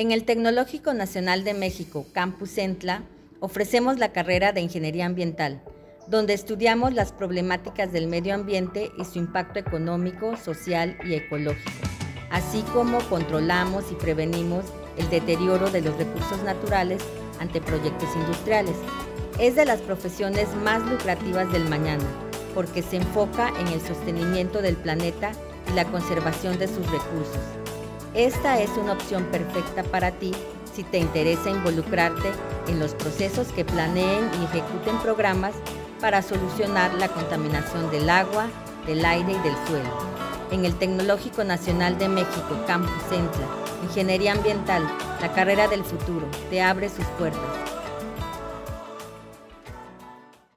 En el Tecnológico Nacional de México, Campus Centla, ofrecemos la carrera de Ingeniería Ambiental, donde estudiamos las problemáticas del medio ambiente y su impacto económico, social y ecológico, así como controlamos y prevenimos el deterioro de los recursos naturales ante proyectos industriales. Es de las profesiones más lucrativas del mañana, porque se enfoca en el sostenimiento del planeta y la conservación de sus recursos. Esta es una opción perfecta para ti si te interesa involucrarte en los procesos que planeen y ejecuten programas para solucionar la contaminación del agua, del aire y del suelo. En el Tecnológico Nacional de México, Campus Centla, Ingeniería Ambiental, la carrera del futuro, te abre sus puertas